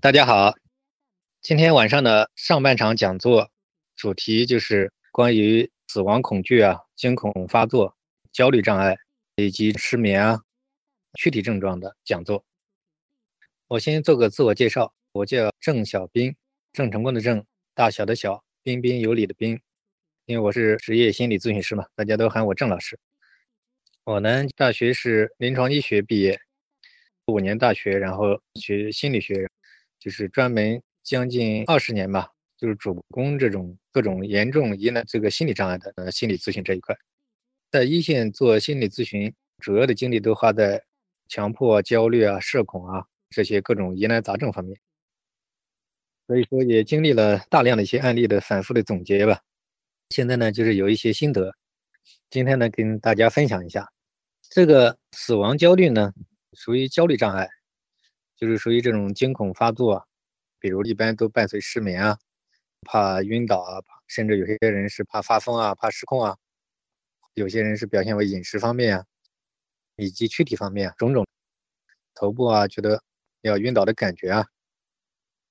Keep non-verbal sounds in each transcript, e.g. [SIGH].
大家好，今天晚上的上半场讲座主题就是关于死亡恐惧啊、惊恐发作、焦虑障碍以及失眠啊躯体症状的讲座。我先做个自我介绍，我叫郑小兵，郑成功的郑，大小的小，彬彬有礼的彬，因为我是职业心理咨询师嘛，大家都喊我郑老师。我呢，大学是临床医学毕业，五年大学，然后学心理学。就是专门将近二十年吧，就是主攻这种各种严重疑难这个心理障碍的呃心理咨询这一块，在一线做心理咨询，主要的精力都花在强迫、焦虑啊、社恐啊这些各种疑难杂症方面，所以说也经历了大量的一些案例的反复的总结吧。现在呢，就是有一些心得，今天呢跟大家分享一下。这个死亡焦虑呢，属于焦虑障碍。就是属于这种惊恐发作，比如一般都伴随失眠啊，怕晕倒啊，甚至有些人是怕发疯啊，怕失控啊，有些人是表现为饮食方面啊，以及躯体方面种种，头部啊觉得要晕倒的感觉啊，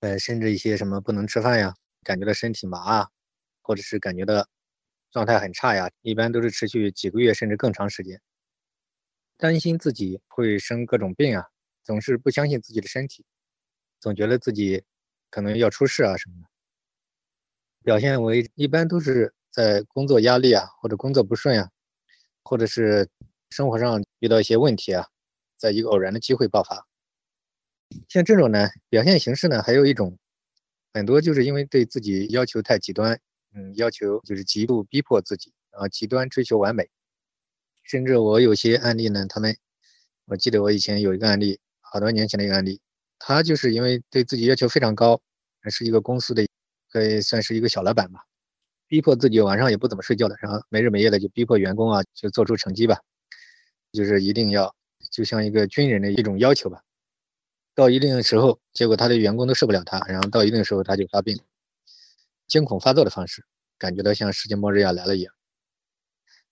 呃，甚至一些什么不能吃饭呀，感觉到身体麻啊，或者是感觉到状态很差呀，一般都是持续几个月甚至更长时间，担心自己会生各种病啊。总是不相信自己的身体，总觉得自己可能要出事啊什么的，表现为一般都是在工作压力啊，或者工作不顺啊，或者是生活上遇到一些问题啊，在一个偶然的机会爆发。像这种呢，表现形式呢，还有一种，很多就是因为对自己要求太极端，嗯，要求就是极度逼迫自己，然后极端追求完美，甚至我有些案例呢，他们，我记得我以前有一个案例。好多年前的一个案例，他就是因为对自己要求非常高，还是一个公司的，可以算是一个小老板吧，逼迫自己晚上也不怎么睡觉的，然后没日没夜的就逼迫员工啊，就做出成绩吧，就是一定要就像一个军人的一种要求吧。到一定的时候，结果他的员工都受不了他，然后到一定的时候他就发病，惊恐发作的方式，感觉到像世界末日要来了一样。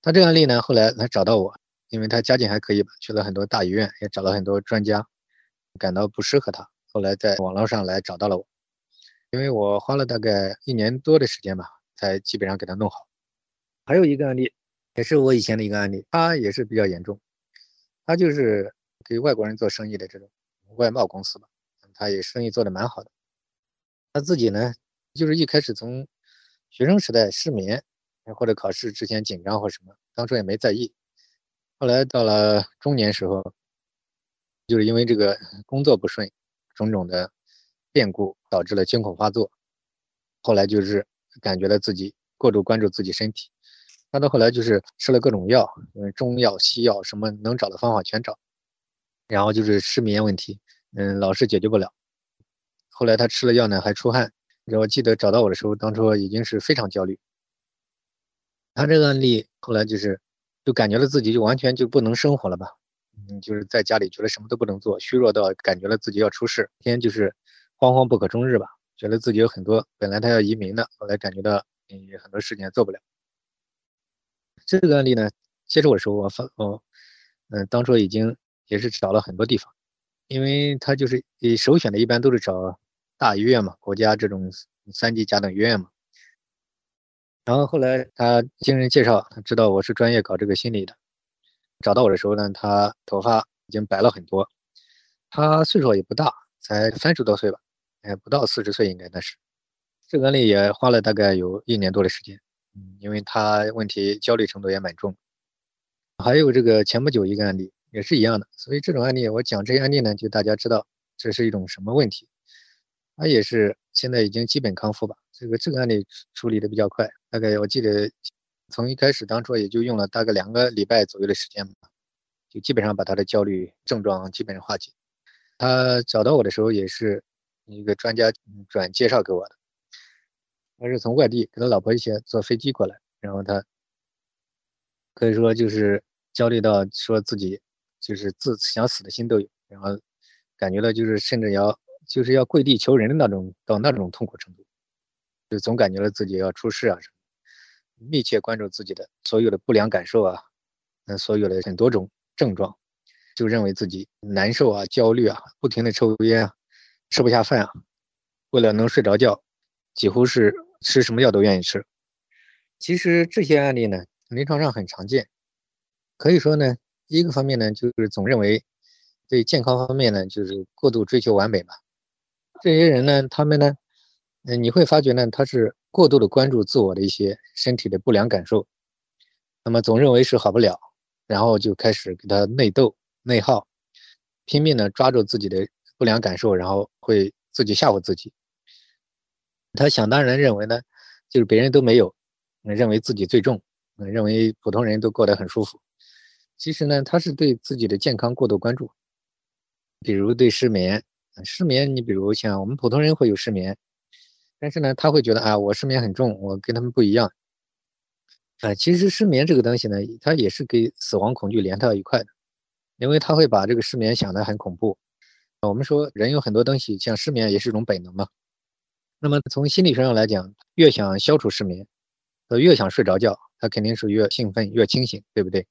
他这个案例呢，后来他找到我，因为他家境还可以吧，去了很多大医院，也找了很多专家。感到不适合他，后来在网络上来找到了我，因为我花了大概一年多的时间吧，才基本上给他弄好。还有一个案例，也是我以前的一个案例，他也是比较严重，他就是给外国人做生意的这种外贸公司吧，他也生意做得蛮好的。他自己呢，就是一开始从学生时代失眠，或者考试之前紧张或什么，当初也没在意，后来到了中年时候。就是因为这个 [LAUGHS] 工作不顺，种种的变故导致了惊恐发作。后来就是感觉到自己过度关注自己身体，他到后来就是吃了各种药，嗯，中药、西药什么能找的方法全找，然后就是失眠问题，嗯，老是解决不了。后来他吃了药呢，还出汗。我记得找到我的时候，当初已经是非常焦虑。他这个案例后来就是就感觉到自己就完全就不能生活了吧。嗯，就是在家里觉得什么都不能做，虚弱到感觉了自己要出事，天就是惶惶不可终日吧。觉得自己有很多本来他要移民的，后来感觉到嗯很多事情做不了。这个案例呢，接触我的时候，我发哦，嗯，当初已经也是找了很多地方，因为他就是首选的一般都是找大医院嘛，国家这种三级甲等医院嘛。然后后来他经人介绍，他知道我是专业搞这个心理的。找到我的时候呢，他头发已经白了很多，他岁数也不大，才三十多岁吧，哎，不到四十岁应该那是。这个案例也花了大概有一年多的时间，嗯，因为他问题焦虑程度也蛮重。还有这个前不久一个案例也是一样的，所以这种案例我讲这些案例呢，就大家知道这是一种什么问题。他也是现在已经基本康复吧，这个这个案例处理的比较快，大概我记得。从一开始，当初也就用了大概两个礼拜左右的时间吧，就基本上把他的焦虑症状基本上化解。他找到我的时候，也是一个专家转介绍给我的，他是从外地跟他老婆一起坐飞机过来，然后他可以说就是焦虑到说自己就是自想死的心都有，然后感觉到就是甚至要就是要跪地求人的那种到那种痛苦程度，就总感觉到自己要出事啊什么。密切关注自己的所有的不良感受啊，嗯，所有的很多种症状，就认为自己难受啊、焦虑啊，不停的抽烟啊，吃不下饭啊，为了能睡着觉，几乎是吃什么药都愿意吃。其实这些案例呢，临床上很常见。可以说呢，一个方面呢，就是总认为对健康方面呢，就是过度追求完美嘛。这些人呢，他们呢，嗯，你会发觉呢，他是过度的关注自我的一些身体的不良感受，那么总认为是好不了，然后就开始给他内斗、内耗，拼命的抓住自己的不良感受，然后会自己吓唬自己。他想当然认为呢，就是别人都没有。认为自己最重，认为普通人都过得很舒服。其实呢，他是对自己的健康过度关注。比如对失眠，失眠，你比如像我们普通人会有失眠，但是呢，他会觉得啊，我失眠很重，我跟他们不一样。啊，其实失眠这个东西呢，它也是跟死亡恐惧连到一块的，因为他会把这个失眠想得很恐怖。我们说人有很多东西，像失眠也是一种本能嘛。那么从心理学上来讲，越想消除失眠。他越想睡着觉，他肯定是越兴奋、越清醒，对不对？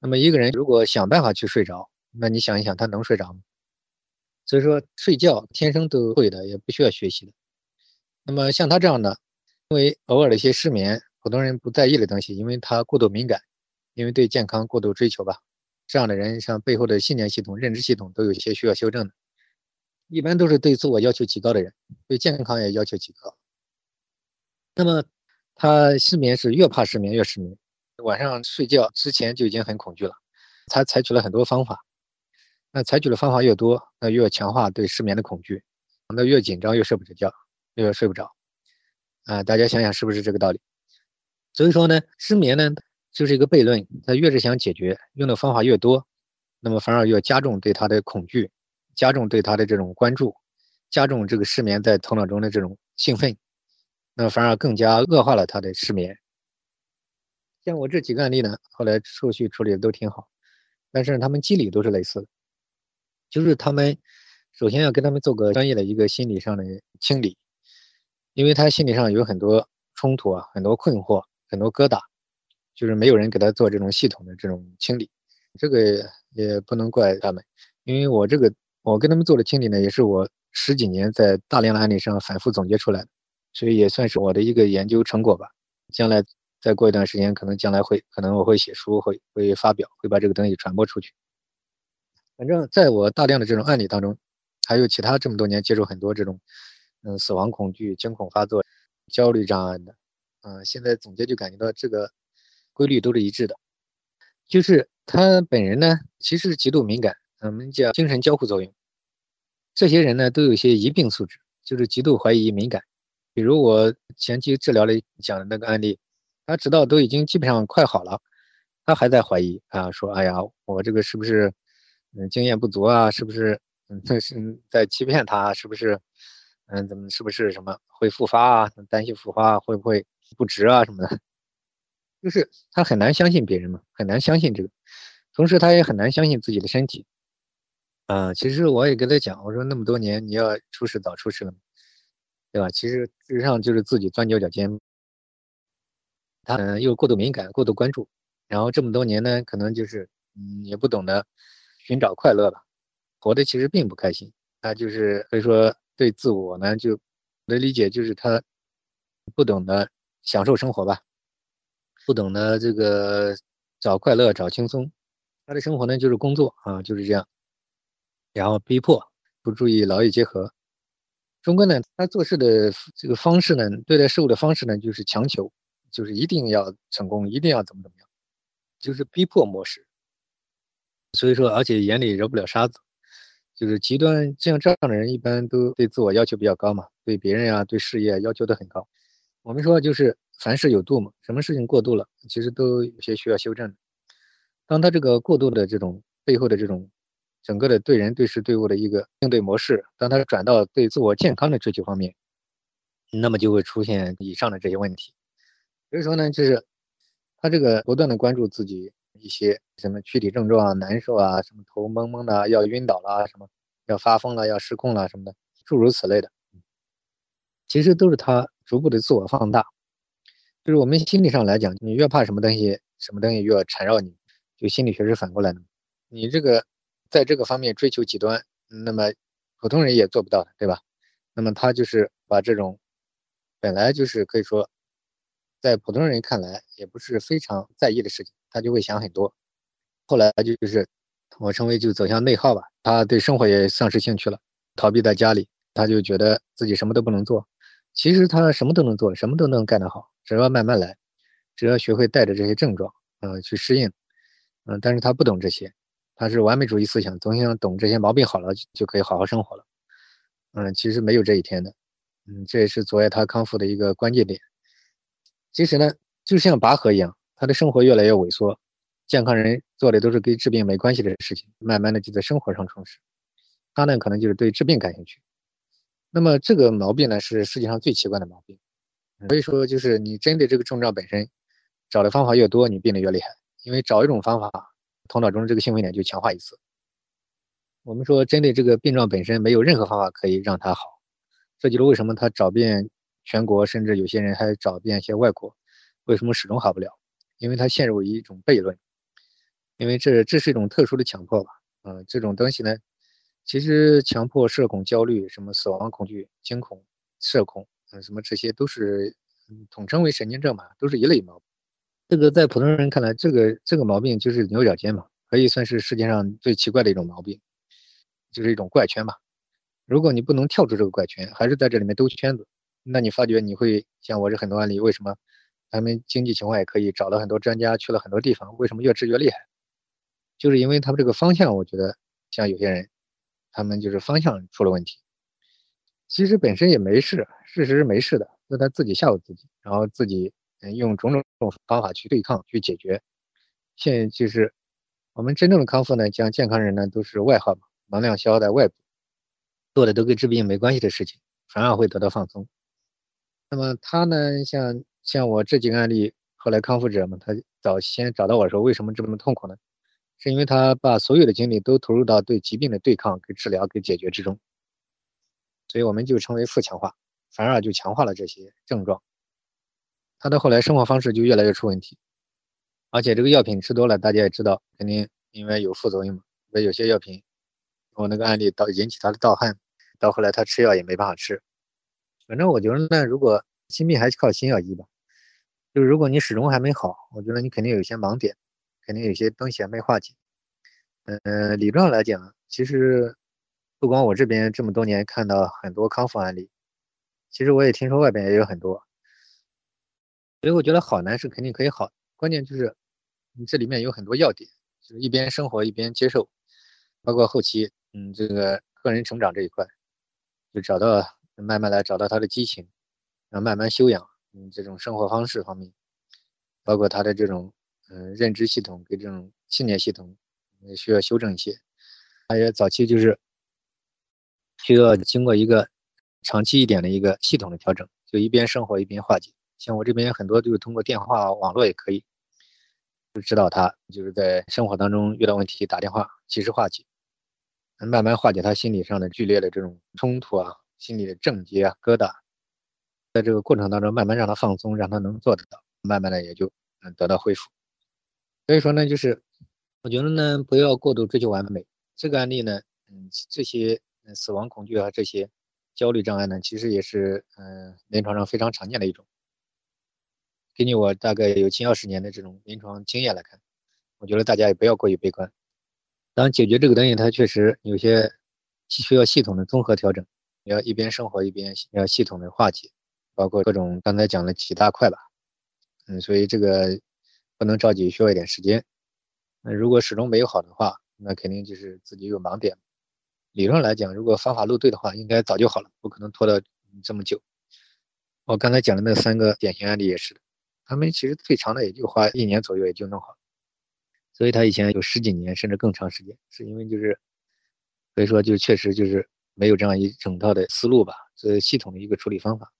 那么一个人如果想办法去睡着，那你想一想，他能睡着吗？所以说，睡觉天生都会的，也不需要学习的。那么像他这样的，因为偶尔的一些失眠，普通人不在意的东西，因为他过度敏感，因为对健康过度追求吧，这样的人像背后的信念系统、认知系统都有些需要修正的。一般都是对自我要求极高的人，对健康也要求极高。那么。他失眠是越怕失眠越失眠，晚上睡觉之前就已经很恐惧了。他采取了很多方法，那采取的方法越多，那越强化对失眠的恐惧，那越紧张越睡不着觉，越睡不着。啊，大家想想是不是这个道理？所以说呢，失眠呢就是一个悖论，他越是想解决，用的方法越多，那么反而越加重对他的恐惧，加重对他的这种关注，加重这个失眠在头脑中的这种兴奋。那反而更加恶化了他的失眠。像我这几个案例呢，后来后续处理的都挺好，但是他们机理都是类似的，就是他们首先要跟他们做个专业的一个心理上的清理，因为他心理上有很多冲突啊，很多困惑，很多疙瘩，就是没有人给他做这种系统的这种清理。这个也不能怪他们，因为我这个我跟他们做的清理呢，也是我十几年在大量的案例上反复总结出来的。所以也算是我的一个研究成果吧。将来再过一段时间，可能将来会，可能我会写书，会会发表，会把这个东西传播出去。反正在我大量的这种案例当中，还有其他这么多年接触很多这种，嗯，死亡恐惧、惊恐发作、焦虑障碍的，嗯，现在总结就感觉到这个规律都是一致的，就是他本人呢，其实是极度敏感，我们叫精神交互作用。这些人呢，都有一些疑病素质，就是极度怀疑、敏感。比如我前期治疗里讲的那个案例，他直到都已经基本上快好了，他还在怀疑啊，说哎呀，我这个是不是嗯经验不足啊？是不是嗯这 [LAUGHS] 是在欺骗他？是不是嗯怎么是不是什么会复发啊？担心复发会不会不值啊什么的？就是他很难相信别人嘛，很难相信这个，同时他也很难相信自己的身体。啊，其实我也跟他讲，我说那么多年你要出事早出事了。对吧？其实事实上就是自己钻牛角尖。他呢又过度敏感、过度关注，然后这么多年呢，可能就是嗯也不懂得寻找快乐吧，活的其实并不开心。他就是所以说对自我呢，就我的理解就是他不懂得享受生活吧，不懂得这个找快乐、找轻松。他的生活呢就是工作啊，就是这样，然后逼迫不注意劳逸结合。中哥呢，他做事的这个方式呢，对待事物的方式呢，就是强求，就是一定要成功，一定要怎么怎么样，就是逼迫模式。所以说，而且眼里揉不了沙子，就是极端像这样的人，一般都对自我要求比较高嘛，对别人呀，对事业要求都很高。我们说就是凡事有度嘛，什么事情过度了，其实都有些需要修正的。当他这个过度的这种背后的这种。整个的对人对事对物的一个应对模式，当他转到对自我健康的追求方面，那么就会出现以上的这些问题。所以说呢，就是他这个不断的关注自己一些什么躯体症状啊、难受啊、什么头蒙蒙的、要晕倒了、什么要发疯了、要失控了什么的，诸如此类的，其实都是他逐步的自我放大。就是我们心理上来讲，你越怕什么东西，什么东西越缠绕你，就心理学是反过来的。你这个。在这个方面追求极端，那么普通人也做不到的，对吧？那么他就是把这种本来就是可以说在普通人看来也不是非常在意的事情，他就会想很多。后来就是我称为就走向内耗吧，他对生活也丧失兴趣了，逃避在家里，他就觉得自己什么都不能做。其实他什么都能做，什么都能干得好，只要慢慢来，只要学会带着这些症状，嗯，去适应，嗯，但是他不懂这些。他是完美主义思想，总想懂这些毛病好了就可以好好生活了。嗯，其实没有这一天的。嗯，这也是阻碍他康复的一个关键点。其实呢，就像拔河一样，他的生活越来越萎缩。健康人做的都是跟治病没关系的事情，慢慢的就在生活上充实。他呢，可能就是对治病感兴趣。那么这个毛病呢，是世界上最奇怪的毛病。所以说，就是你针对这个症状本身，找的方法越多，你病得越厉害。因为找一种方法。头脑中这个兴奋点就强化一次。我们说，针对这个病状本身，没有任何方法可以让它好。这就是为什么他找遍全国，甚至有些人还找遍一些外国，为什么始终好不了？因为他陷入一种悖论。因为这这是一种特殊的强迫吧？嗯，这种东西呢，其实强迫、社恐、焦虑、什么死亡恐惧、惊恐、社恐，嗯，什么这些都是统称为神经症吧，都是一类毛病。这个在普通人看来，这个这个毛病就是牛角尖嘛，可以算是世界上最奇怪的一种毛病，就是一种怪圈嘛。如果你不能跳出这个怪圈，还是在这里面兜圈子，那你发觉你会像我这很多案例，为什么他们经济情况也可以找到很多专家，去了很多地方，为什么越治越厉害？就是因为他们这个方向，我觉得像有些人，他们就是方向出了问题。其实本身也没事，事实是没事的，是他自己吓唬自己，然后自己。用种种种方法去对抗、去解决。现就是我们真正的康复呢，讲健康人呢都是外耗嘛，能量消耗在外部，做的都跟治病没关系的事情，反而会得到放松。那么他呢，像像我这几个案例，后来康复者嘛，他早先找到我说为什么这么痛苦呢？是因为他把所有的精力都投入到对疾病的对抗、跟治疗、跟解决之中，所以我们就称为负强化，反而就强化了这些症状。他的后来生活方式就越来越出问题，而且这个药品吃多了，大家也知道，肯定因为有副作用嘛。那有些药品，我那个案例到引起他的盗汗，到后来他吃药也没办法吃。反正我觉得呢，如果心病还是靠心药医吧。就是如果你始终还没好，我觉得你肯定有一些盲点，肯定有些东西还没化解。嗯，理论上来讲，其实不光我这边这么多年看到很多康复案例，其实我也听说外边也有很多。所以我觉得好难是肯定可以好，关键就是你这里面有很多要点，就是一边生活一边接受，包括后期，嗯，这个个人成长这一块，就找到慢慢来找到他的激情，然后慢慢修养，嗯，这种生活方式方面，包括他的这种嗯认知系统跟这种信念系统，也需要修正一些，还有早期就是需要经过一个长期一点的一个系统的调整，就一边生活一边化解。像我这边很多就是通过电话、网络也可以，就指导他，就是在生活当中遇到问题打电话及时化解，慢慢化解他心理上的剧烈的这种冲突啊、心理的症结啊、疙瘩，在这个过程当中慢慢让他放松，让他能做得到，慢慢的也就能得到恢复。所以说呢，就是我觉得呢，不要过度追求完美。这个案例呢，嗯，这些死亡恐惧啊，这些焦虑障碍呢，其实也是嗯临床上非常常见的一种。根据我大概有近二十年的这种临床经验来看，我觉得大家也不要过于悲观。当然，解决这个东西，它确实有些需要系统的综合调整，要一边生活一边要系统的化解，包括各种刚才讲的几大块吧。嗯，所以这个不能着急，需要一点时间。那如果始终没有好的话，那肯定就是自己有盲点。理论来讲，如果方法路对的话，应该早就好了，不可能拖到这么久。我刚才讲的那三个典型案例也是的。他们其实最长的也就花一年左右也就弄好，所以他以前有十几年甚至更长时间，是因为就是，所以说就确实就是没有这样一整套的思路吧，这系统的一个处理方法。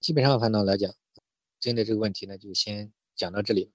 基本上反正来讲，针对这个问题呢，就先讲到这里。